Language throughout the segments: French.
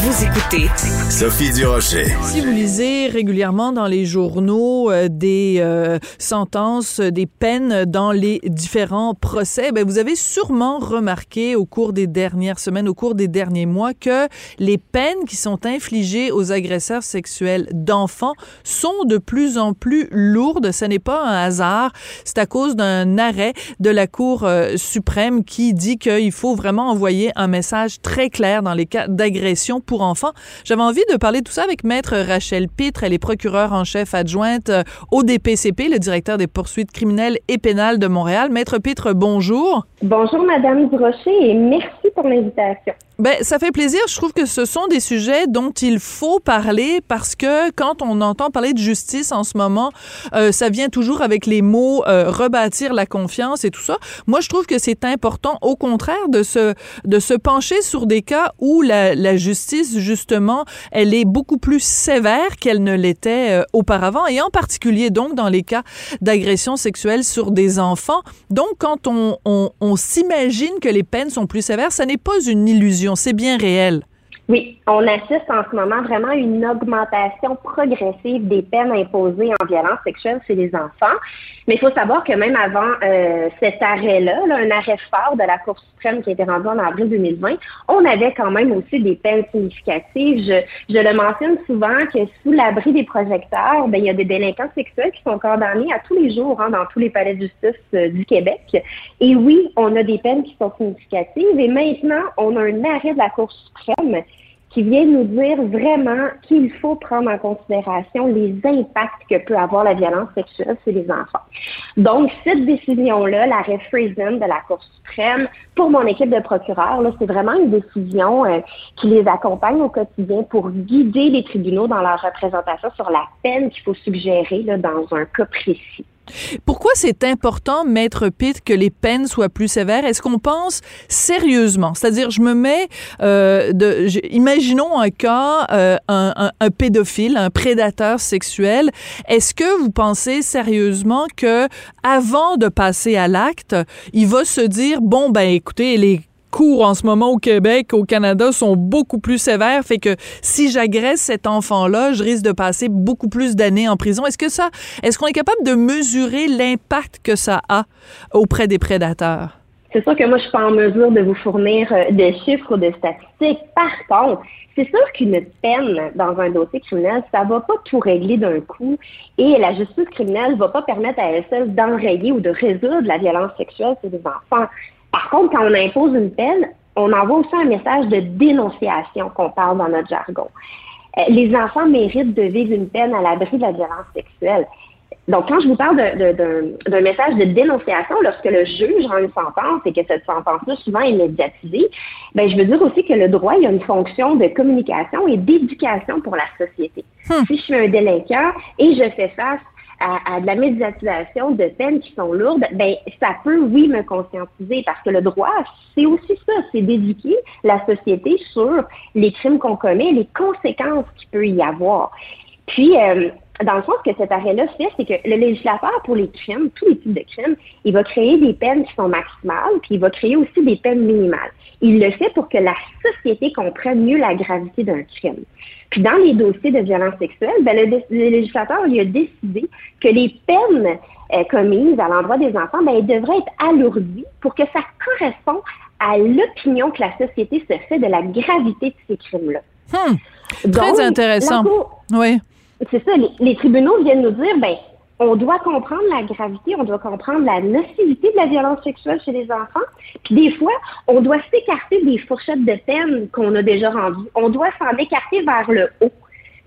Vous écoutez Sophie Durocher. Si vous lisez régulièrement dans les journaux euh, des euh, sentences, des peines dans les différents procès, ben, vous avez sûrement remarqué au cours des dernières semaines, au cours des derniers mois, que les peines qui sont infligées aux agresseurs sexuels d'enfants sont de plus en plus lourdes. Ce n'est pas un hasard. C'est à cause d'un arrêt de la Cour euh, suprême qui dit qu'il faut vraiment envoyer un message très clair dans les cas d'agression pour enfants. J'avais envie de parler de tout ça avec Maître Rachel Pitre. Elle est procureure en chef adjointe euh, au DPCP, le directeur des poursuites criminelles et pénales de Montréal. Maître Pitre, bonjour. Bonjour, Madame Durocher, et merci pour l'invitation. Ben, ça fait plaisir. Je trouve que ce sont des sujets dont il faut parler parce que quand on entend parler de justice en ce moment, euh, ça vient toujours avec les mots euh, rebâtir la confiance et tout ça. Moi, je trouve que c'est important, au contraire, de se de se pencher sur des cas où la, la justice, justement, elle est beaucoup plus sévère qu'elle ne l'était euh, auparavant, et en particulier donc dans les cas d'agression sexuelle sur des enfants. Donc, quand on, on, on s'imagine que les peines sont plus sévères, ça n'est pas une illusion c'est bien réel. Oui, on assiste en ce moment vraiment à une augmentation progressive des peines imposées en violence sexuelle chez les enfants. Mais il faut savoir que même avant euh, cet arrêt-là, un arrêt fort de la Cour suprême qui a été rendu en avril 2020, on avait quand même aussi des peines significatives. Je, le mentionne souvent que sous l'abri des projecteurs, ben, il y a des délinquants sexuels qui sont condamnés à tous les jours hein, dans tous les palais de justice euh, du Québec. Et oui, on a des peines qui sont significatives. Et maintenant, on a un arrêt de la Cour suprême qui vient nous dire vraiment qu'il faut prendre en considération les impacts que peut avoir la violence sexuelle sur les enfants. Donc, cette décision-là, l'arrêt Friesen de la Cour suprême, pour mon équipe de procureurs, c'est vraiment une décision euh, qui les accompagne au quotidien pour guider les tribunaux dans leur représentation sur la peine qu'il faut suggérer dans un cas précis. Pourquoi c'est important, Maître Pitt, que les peines soient plus sévères? Est-ce qu'on pense sérieusement? C'est-à-dire, je me mets, euh, de, imaginons un cas, euh, un, un, un, pédophile, un prédateur sexuel. Est-ce que vous pensez sérieusement que, avant de passer à l'acte, il va se dire, bon, ben, écoutez, les cours en ce moment au Québec, au Canada, sont beaucoup plus sévères. Fait que si j'agresse cet enfant-là, je risque de passer beaucoup plus d'années en prison. Est-ce que ça, est-ce qu'on est capable de mesurer l'impact que ça a auprès des prédateurs? C'est sûr que moi, je suis pas en mesure de vous fournir euh, des chiffres ou de statistiques. Par contre, c'est sûr qu'une peine dans un dossier criminel, ça va pas tout régler d'un coup et la justice criminelle va pas permettre à elle seule d'enrayer ou de résoudre la violence sexuelle sur les enfants. Par contre, quand on impose une peine, on envoie aussi un message de dénonciation qu'on parle dans notre jargon. Euh, les enfants méritent de vivre une peine à l'abri de la violence sexuelle. Donc, quand je vous parle d'un message de dénonciation, lorsque le juge rend une sentence et que cette sentence-là souvent est médiatisée, ben, je veux dire aussi que le droit, il a une fonction de communication et d'éducation pour la société. Hmm. Si je suis un délinquant et je fais face à, de la médiatisation de peines qui sont lourdes, ben ça peut, oui, me conscientiser parce que le droit, c'est aussi ça, c'est d'éduquer la société sur les crimes qu'on commet, les conséquences qu'il peut y avoir. Puis, euh, dans le sens que cet arrêt-là fait, c'est que le législateur, pour les crimes, tous les types de crimes, il va créer des peines qui sont maximales, puis il va créer aussi des peines minimales. Il le fait pour que la société comprenne mieux la gravité d'un crime. Puis dans les dossiers de violence sexuelle, ben, le, législateur il a décidé que les peines euh, commises à l'endroit des enfants, ben, elles devraient être alourdies pour que ça corresponde à l'opinion que la société se fait de la gravité de ces crimes-là. Hmm. Très intéressant. oui. C'est ça, les, tribunaux viennent nous dire, ben, on doit comprendre la gravité, on doit comprendre la nocivité de la violence sexuelle chez les enfants. Puis des fois, on doit s'écarter des fourchettes de peine qu'on a déjà rendues. On doit s'en écarter vers le haut.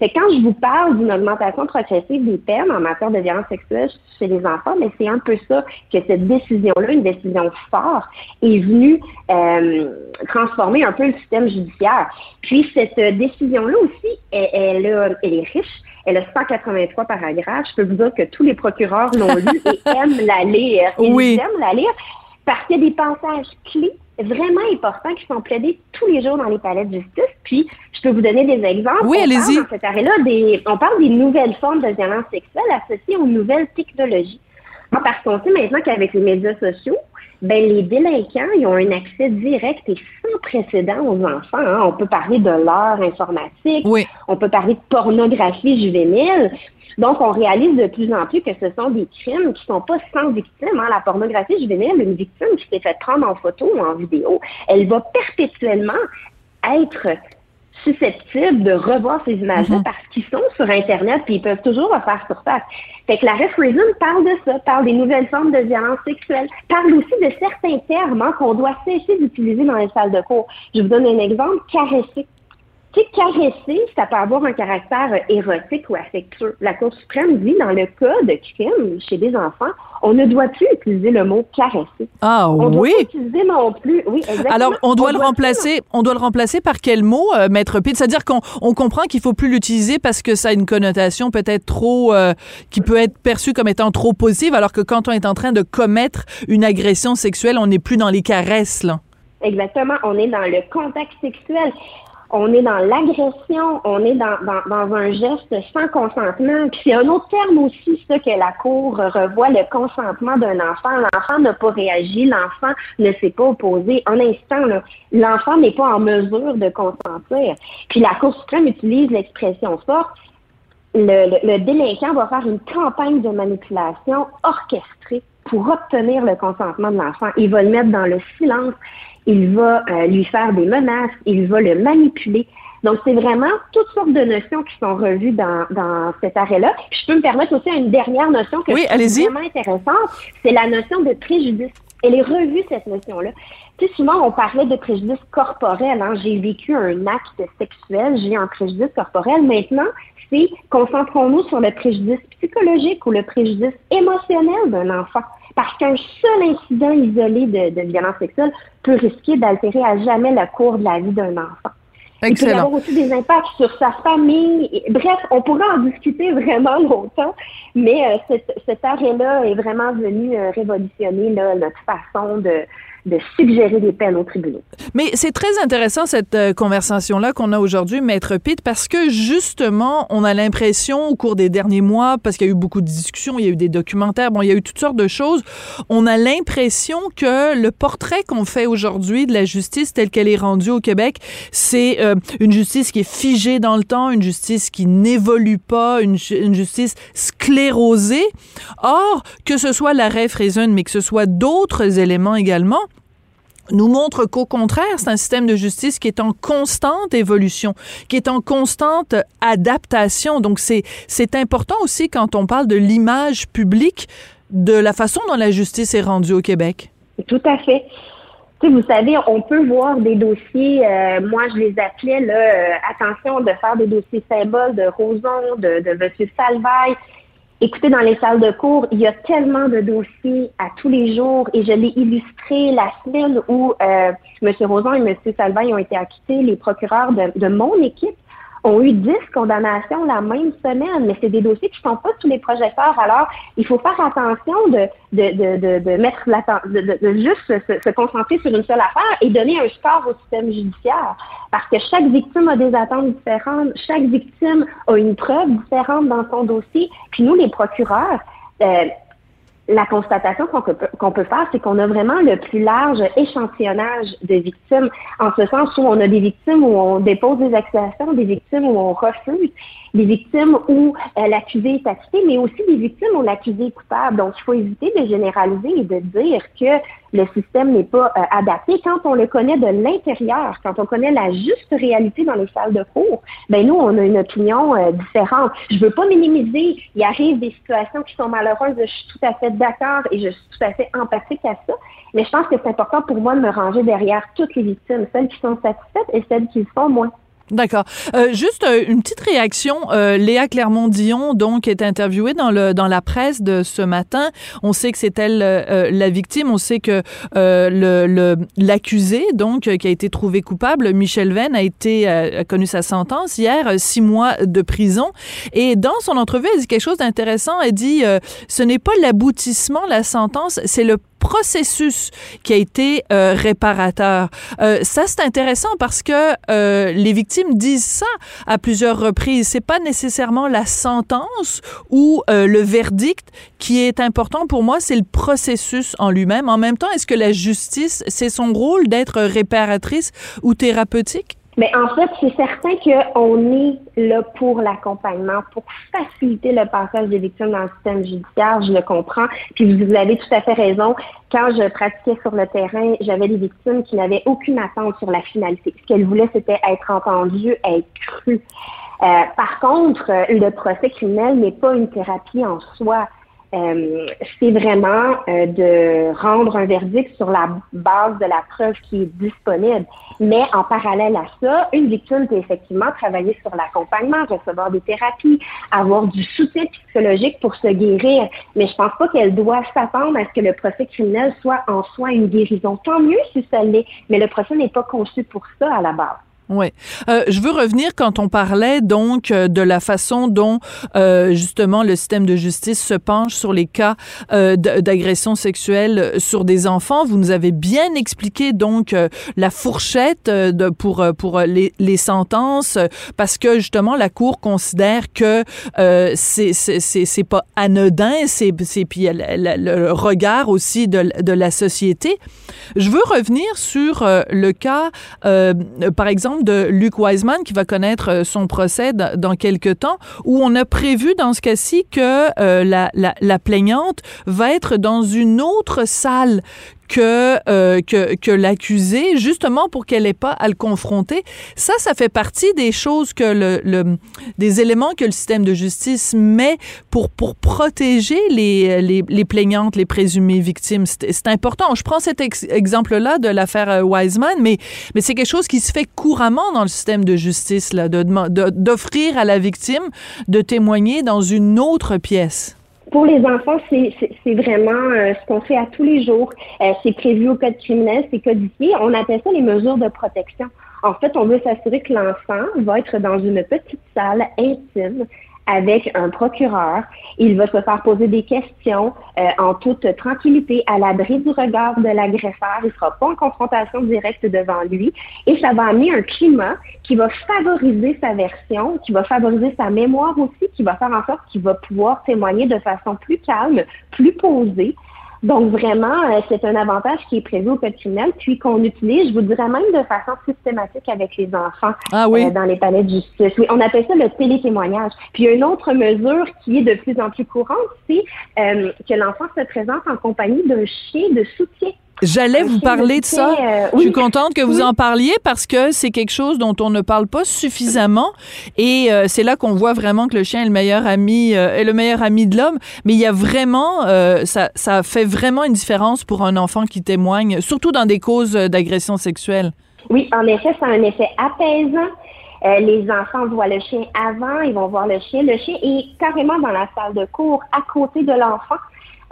Fait quand je vous parle d'une augmentation progressive des peines en matière de violence sexuelle chez les enfants, mais c'est un peu ça que cette décision-là, une décision forte, est venue euh, transformer un peu le système judiciaire. Puis cette décision-là aussi, elle, elle, elle est riche elle a 183 paragraphes. Je peux vous dire que tous les procureurs l'ont lu et aiment la lire. Ils aiment la lire parce qu'il y a des passages clés vraiment importants qui sont plaidés tous les jours dans les palais de justice. Puis, je peux vous donner des exemples. Oui, allez-y. Dans cet arrêt-là, on parle des nouvelles formes de violence sexuelle associées aux nouvelles technologies. Parce qu'on sait maintenant qu'avec les médias sociaux, ben les délinquants, ils ont un accès direct et sans précédent aux enfants. Hein. On peut parler de l'heure informatique, oui. on peut parler de pornographie juvénile. Donc, on réalise de plus en plus que ce sont des crimes qui sont pas sans victime. Hein. La pornographie juvénile, une victime qui s'est fait prendre en photo ou en vidéo, elle va perpétuellement être susceptibles de revoir ces images-là mhm. parce qu'ils sont sur Internet et ils peuvent toujours refaire surface. Fait que la Referism parle de ça, parle des nouvelles formes de violence sexuelle, parle aussi de certains termes hein, qu'on doit cesser d'utiliser dans les salles de cours. Je vous donne un exemple, caresser. Tu sais, caresser, ça peut avoir un caractère érotique ou affectueux. La Cour suprême dit, dans le cas de crime chez des enfants, on ne doit plus utiliser le mot caresser. Ah on oui? Doit utiliser non plus. Oui, exactement. Alors on doit le remplacer. On doit le remplacer par quel mot, euh, maître Pitt C'est-à-dire qu'on on comprend qu'il faut plus l'utiliser parce que ça a une connotation peut-être trop, euh, qui peut être perçue comme étant trop positive, alors que quand on est en train de commettre une agression sexuelle, on n'est plus dans les caresses là. Exactement, on est dans le contact sexuel on est dans l'agression, on est dans, un geste sans consentement. Puis c'est un autre terme aussi, ça, que la Cour revoit, le consentement d'un enfant. L'enfant n'a pas réagi, l'enfant ne s'est pas opposé. Un instant, l'enfant n'est pas en mesure de consentir. Puis la Cour suprême utilise l'expression forte. Le, le délinquant va faire une campagne de manipulation orchestrée pour obtenir le consentement de l'enfant. Il va le mettre dans le silence il va euh, lui faire des menaces, il va le manipuler. Donc, c'est vraiment toutes sortes de notions qui sont revues dans, dans cet arrêt-là. Je peux me permettre aussi une dernière notion que oui, je vraiment intéressante, c'est la notion de préjudice. Elle est revue, cette notion-là. Tu sais, souvent, on parlait de préjudice corporel. Hein. J'ai vécu un acte sexuel, j'ai un préjudice corporel. Maintenant, c'est concentrons-nous sur le préjudice psychologique ou le préjudice émotionnel d'un enfant. Parce qu'un seul incident isolé de, de violence sexuelle peut risquer d'altérer à jamais le cours de la vie d'un enfant. Il peut y avoir aussi des impacts sur sa famille. Bref, on pourrait en discuter vraiment longtemps, mais euh, cet, cet arrêt-là est vraiment venu euh, révolutionner là, notre façon de, de suggérer des peines aux tribunaux. Mais c'est très intéressant cette euh, conversation-là qu'on a aujourd'hui, Maître Pitt, parce que justement, on a l'impression au cours des derniers mois, parce qu'il y a eu beaucoup de discussions, il y a eu des documentaires, bon, il y a eu toutes sortes de choses, on a l'impression que le portrait qu'on fait aujourd'hui de la justice telle qu'elle est rendue au Québec, c'est euh, une justice qui est figée dans le temps, une justice qui n'évolue pas, une, justice sclérosée. Or, que ce soit l'arrêt Frazen, mais que ce soit d'autres éléments également, nous montre qu'au contraire, c'est un système de justice qui est en constante évolution, qui est en constante adaptation. Donc, c'est, c'est important aussi quand on parle de l'image publique de la façon dont la justice est rendue au Québec. Tout à fait. Tu sais, vous savez, on peut voir des dossiers, euh, moi je les appelais, là, euh, attention de faire des dossiers symboles de Roson, de, de M. Salvaille, Écoutez, dans les salles de cours, il y a tellement de dossiers à tous les jours et je l'ai illustré la semaine où euh, M. Rosan et M. Salvaille ont été acquittés, les procureurs de mon équipe ont eu 10 condamnations la même semaine, mais c'est des dossiers qui ne sont pas tous les projecteurs. Alors, il faut faire attention de, de, de, de, mettre la, de, juste se, se, concentrer sur une seule affaire et donner un score au système judiciaire. Parce que chaque victime a des attentes différentes, chaque victime a une preuve différente dans son dossier. Puis nous, les procureurs, euh, la constatation qu'on peut, faire, c'est qu'on a vraiment le plus large échantillonnage de victimes, en ce sens où on a des victimes où on dépose des accusations, des victimes où on refuse, des victimes où euh, l'accusé est acquitté, mais aussi des victimes où l'accusé est coupable. Donc, il faut éviter de généraliser et de dire que le système n'est pas euh, adapté. Quand on le connaît de l'intérieur, quand on connaît la juste réalité dans les salles de cours, ben nous, on a une opinion euh, différente. Je veux pas minimiser. Il arrive des situations qui sont malheureuses. Je suis tout à fait d'accord et je suis tout à fait empathique à ça. Mais je pense que c'est important pour moi de me ranger derrière toutes les victimes, celles qui sont satisfaites et celles qui le sont moins. D'accord. Euh, juste euh, une petite réaction. Euh, Léa Clermont-Dion, donc, est interviewée dans le dans la presse de ce matin. On sait que c'est elle euh, la victime. On sait que le l'accusé, donc, qui a été trouvé coupable, Michel Venn, a été a connu sa sentence hier, six mois de prison. Et dans son entrevue, elle dit quelque chose d'intéressant. Elle dit, ce n'est pas l'aboutissement, la sentence, c'est le processus qui a été réparateur. ça, c'est intéressant parce que les victimes disent ça à plusieurs reprises. C'est pas nécessairement la sentence ou euh, le verdict qui est important pour moi, c'est le processus en lui-même. En même temps, est-ce que la justice, c'est son rôle d'être réparatrice ou thérapeutique? Mais en fait, c'est certain qu'on est là pour l'accompagnement, pour faciliter le passage des victimes dans le système judiciaire, je le comprends. Puis vous avez tout à fait raison. Quand je pratiquais sur le terrain, j'avais des victimes qui n'avaient aucune attente sur la finalité. Ce qu'elles voulaient, c'était être entendues, être crues. Euh, par contre, le procès criminel n'est pas une thérapie en soi. Euh, c'est vraiment euh, de rendre un verdict sur la base de la preuve qui est disponible. Mais en parallèle à ça, une victime peut effectivement travailler sur l'accompagnement, recevoir des thérapies, avoir du soutien psychologique pour se guérir. Mais je pense pas qu'elle doit s'attendre à ce que le procès criminel soit en soi une guérison. Tant mieux si ça l'est, mais le procès n'est pas conçu pour ça à la base. Oui. Euh, je veux revenir quand on parlait donc euh, de la façon dont euh, justement le système de justice se penche sur les cas euh, d'agression sexuelle sur des enfants. Vous nous avez bien expliqué donc euh, la fourchette euh, de, pour pour les, les, sentences parce que justement la cour considère que c'est c'est pas anodin, c'est puis le, le, regard aussi de, de la société. Je veux revenir sur le cas par exemple de Luc Wiseman qui va connaître euh, son procès dans quelques temps, où on a prévu dans ce cas-ci que euh, la, la, la plaignante va être dans une autre salle que, euh, que, que justement pour qu'elle n'ait pas à le confronter. Ça, ça fait partie des choses que le, le, des éléments que le système de justice met pour, pour protéger les, les, les plaignantes, les présumées victimes. C'est important. Je prends cet ex exemple-là de l'affaire euh, Wiseman, mais, mais c'est quelque chose qui se fait couramment dans le système de justice, là, d'offrir à la victime de témoigner dans une autre pièce. Pour les enfants, c'est vraiment euh, ce qu'on fait à tous les jours. Euh, c'est prévu au code criminel, c'est codifié. On appelle ça les mesures de protection. En fait, on veut s'assurer que l'enfant va être dans une petite salle intime avec un procureur. Il va se faire poser des questions euh, en toute tranquillité, à l'abri du regard de l'agresseur. Il ne sera pas en confrontation directe devant lui. Et ça va amener un climat qui va favoriser sa version, qui va favoriser sa mémoire aussi, qui va faire en sorte qu'il va pouvoir témoigner de façon plus calme, plus posée. Donc vraiment, euh, c'est un avantage qui est prévu au code criminel, puis qu'on utilise, je vous dirais même de façon systématique avec les enfants ah oui. euh, dans les palais de justice. Oui, on appelle ça le télétémoignage. Puis une autre mesure qui est de plus en plus courante, c'est euh, que l'enfant se présente en compagnie d'un chien de soutien. J'allais vous parler de ça. Euh, Je suis contente que vous oui. en parliez parce que c'est quelque chose dont on ne parle pas suffisamment et euh, c'est là qu'on voit vraiment que le chien est le meilleur ami euh, est le meilleur ami de l'homme. Mais il y a vraiment ça, ça fait vraiment une différence pour un enfant qui témoigne, surtout dans des causes d'agression sexuelle. Oui, en effet, ça a un effet apaisant. Euh, les enfants voient le chien avant, ils vont voir le chien. Le chien est carrément dans la salle de cours, à côté de l'enfant.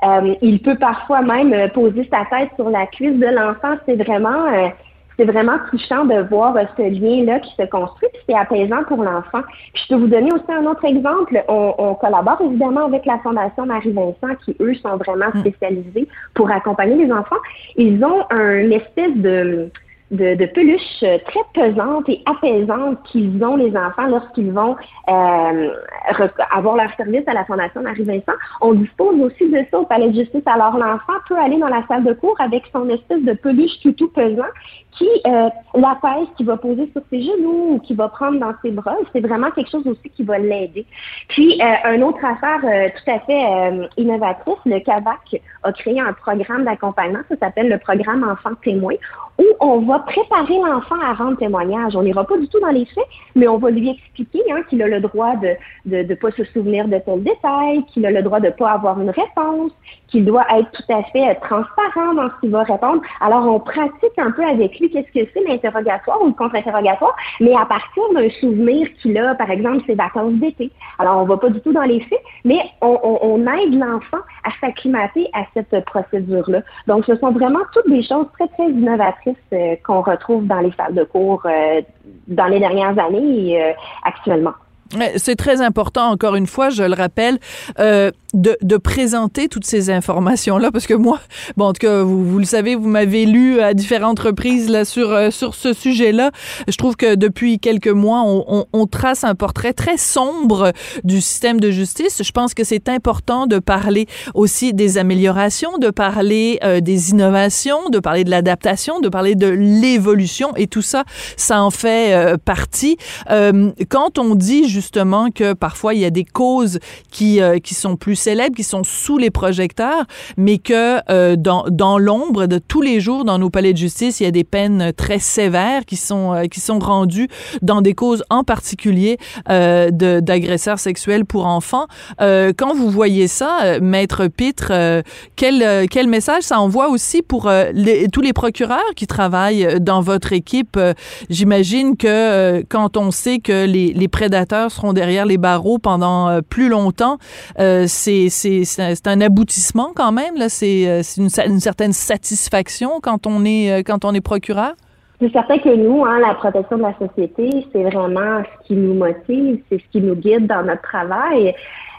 Euh, il peut parfois même euh, poser sa tête sur la cuisse de l'enfant. C'est vraiment, euh, c'est vraiment touchant de voir euh, ce lien-là qui se construit. C'est apaisant pour l'enfant. Puis je peux vous donner aussi un autre exemple. On, on collabore évidemment avec la Fondation Marie-Vincent, qui eux sont vraiment spécialisés pour accompagner les enfants. Ils ont un espèce de de, de peluches très pesantes et apaisantes qu'ils ont les enfants lorsqu'ils vont euh, avoir leur service à la Fondation Marie-Vincent. On dispose aussi de ça au Palais de justice. Alors l'enfant peut aller dans la salle de cours avec son espèce de peluche tout tout pesant qui euh, l'apaise, qui va poser sur ses genoux ou qui va prendre dans ses bras. C'est vraiment quelque chose aussi qui va l'aider. Puis, euh, une autre affaire euh, tout à fait euh, innovatrice, le CAVAC a créé un programme d'accompagnement, ça s'appelle le programme Enfant témoin, où on va préparer l'enfant à rendre témoignage. On n'ira pas du tout dans les faits, mais on va lui expliquer hein, qu'il a le droit de ne de, de pas se souvenir de tel détail, qu'il a le droit de ne pas avoir une réponse, qu'il doit être tout à fait transparent dans ce qu'il va répondre. Alors, on pratique un peu avec lui qu'est-ce que c'est l'interrogatoire ou le contre-interrogatoire, mais à partir d'un souvenir qu'il a, par exemple, ses vacances d'été. Alors, on va pas du tout dans les faits, mais on, on, on aide l'enfant à s'acclimater à cette procédure-là. Donc, ce sont vraiment toutes des choses très, très innovatrices euh, qu'on retrouve dans les salles de cours euh, dans les dernières années et euh, actuellement. C'est très important, encore une fois, je le rappelle. Euh, de, de, présenter toutes ces informations-là, parce que moi, bon, en tout cas, vous, vous le savez, vous m'avez lu à différentes reprises là, sur, euh, sur ce sujet-là. Je trouve que depuis quelques mois, on, on, on, trace un portrait très sombre du système de justice. Je pense que c'est important de parler aussi des améliorations, de parler euh, des innovations, de parler de l'adaptation, de parler de l'évolution, et tout ça, ça en fait euh, partie. quand on dit justement que parfois il y a des causes qui, qui sont plus célèbres, qui sont sous les projecteurs, mais que euh, dans, dans l'ombre de tous les jours dans nos palais de justice, il y a des peines très sévères qui sont euh, qui sont rendues dans des causes en particulier euh, d'agresseurs sexuels pour enfants. Quand vous voyez ça, maître Pitre, quel quel message ça envoie aussi pour tous les procureurs qui travaillent dans votre équipe? J'imagine que quand on sait que les, les prédateurs seront derrière les barreaux pendant plus longtemps, c'est c'est un aboutissement quand même. C'est euh, une, une, certaine satisfaction quand on est euh, quand on est procureur? C'est certain que nous, hein, la protection de la société, c'est vraiment ce qui nous motive, c'est ce qui nous guide dans notre travail.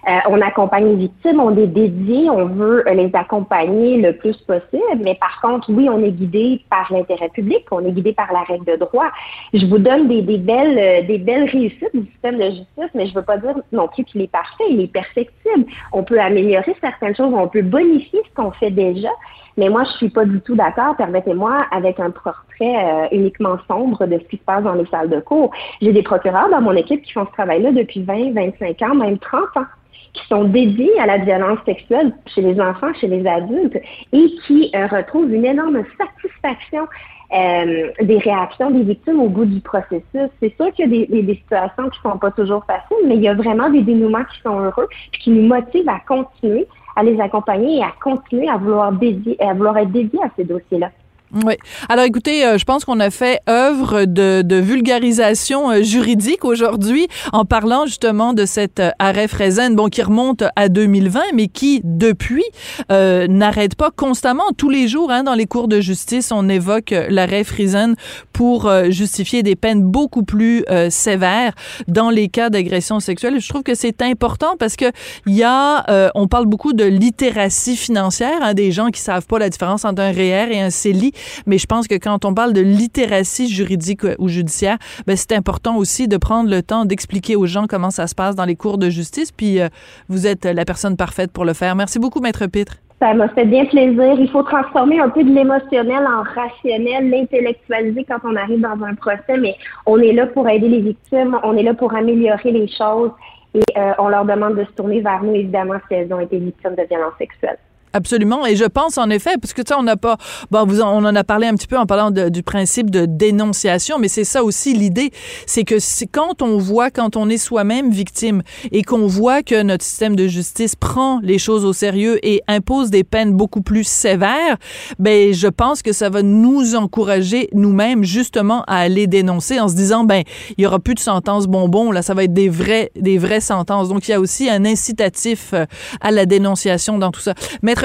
Euh, on accompagne les victimes, on est dédié, on veut les accompagner le plus possible, mais par contre, oui, on est guidé par l'intérêt public, on est guidé par la règle de droit. Je vous donne des, des belles euh, des belles réussites du système de justice, mais je veux pas dire non plus qu'il est parfait, il est perfectible. On peut améliorer certaines choses, on peut bonifier ce qu'on fait déjà, mais moi, je suis pas du tout d'accord, permettez-moi, avec un portrait euh, uniquement sombre de ce qui se passe dans les salles de cours. J'ai des procureurs dans mon équipe qui font ce travail-là depuis 20, 25 ans, même 30 ans qui sont dédiés à la violence sexuelle chez les enfants, chez les adultes, et qui euh, retrouvent une énorme satisfaction euh, des réactions des victimes au bout du processus. C'est sûr qu'il y a des, des, situations qui sont pas toujours faciles, mais il y a vraiment des dénouements qui sont heureux, puis qui nous motivent à continuer à les accompagner et à continuer à vouloir dédier, à vouloir être dédiés à ces dossiers-là. Oui. Alors écoutez, euh, je pense qu'on a fait œuvre de, de vulgarisation euh, juridique aujourd'hui en parlant justement de cet euh, arrêt Freizen, bon, qui remonte à 2020, mais qui depuis euh, n'arrête pas constamment tous les jours hein, dans les cours de justice. On évoque l'arrêt Freizen pour justifier des peines beaucoup plus sévères dans les cas d'agression sexuelle. Je trouve que c'est important parce que il y a, on parle beaucoup de littératie financière, hein, des gens qui savent pas la différence entre un REER et un CELI mais je pense que quand on parle de littératie juridique ou judiciaire, ben c'est important aussi de prendre le temps d'expliquer aux gens comment ça se passe dans les cours de justice. Puis euh, vous êtes la personne parfaite pour le faire. Merci beaucoup, Maître Pitre. Ça m'a fait bien plaisir. Il faut transformer un peu de l'émotionnel en rationnel, l'intellectualiser quand on arrive dans un procès, mais on est là pour aider les victimes, on est là pour améliorer les choses et euh, on leur demande de se tourner vers nous, évidemment, si elles ont été victimes de violences sexuelles. Absolument. Et je pense en effet, parce que tu sais, on n'a pas, bon, vous on en a parlé un petit peu en parlant du principe de dénonciation, mais c'est ça aussi l'idée, c'est que quand on voit, quand on est soi-même victime et qu'on voit que notre système de justice prend les choses au sérieux et impose des peines beaucoup plus sévères, ben, je pense que ça va nous encourager nous-mêmes justement à aller dénoncer en se disant, ben, il y aura plus de sentences bonbons, là, ça va être des vrais, des vraies sentences. Donc, il y a aussi un incitatif euh, à la dénonciation dans tout ça.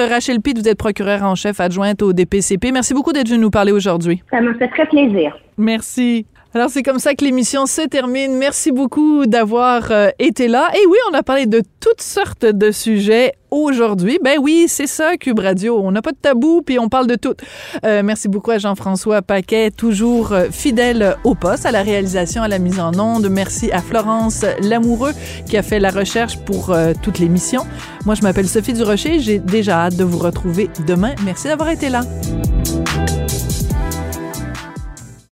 Rachel Pitt, vous êtes procureure en chef adjointe au DPCP. Merci beaucoup d'être venu nous parler aujourd'hui. Ça m'a fait très plaisir. Merci. Alors c'est comme ça que l'émission se termine. Merci beaucoup d'avoir euh, été là. Et oui, on a parlé de toutes sortes de sujets aujourd'hui. Ben oui, c'est ça Cube Radio. On n'a pas de tabou puis on parle de tout. Euh, merci beaucoup à Jean-François Paquet, toujours euh, fidèle au poste, à la réalisation, à la mise en onde. Merci à Florence Lamoureux qui a fait la recherche pour toute l'émission. Moi, je m'appelle Sophie Durocher. J'ai déjà hâte de vous retrouver demain. Merci d'avoir été là.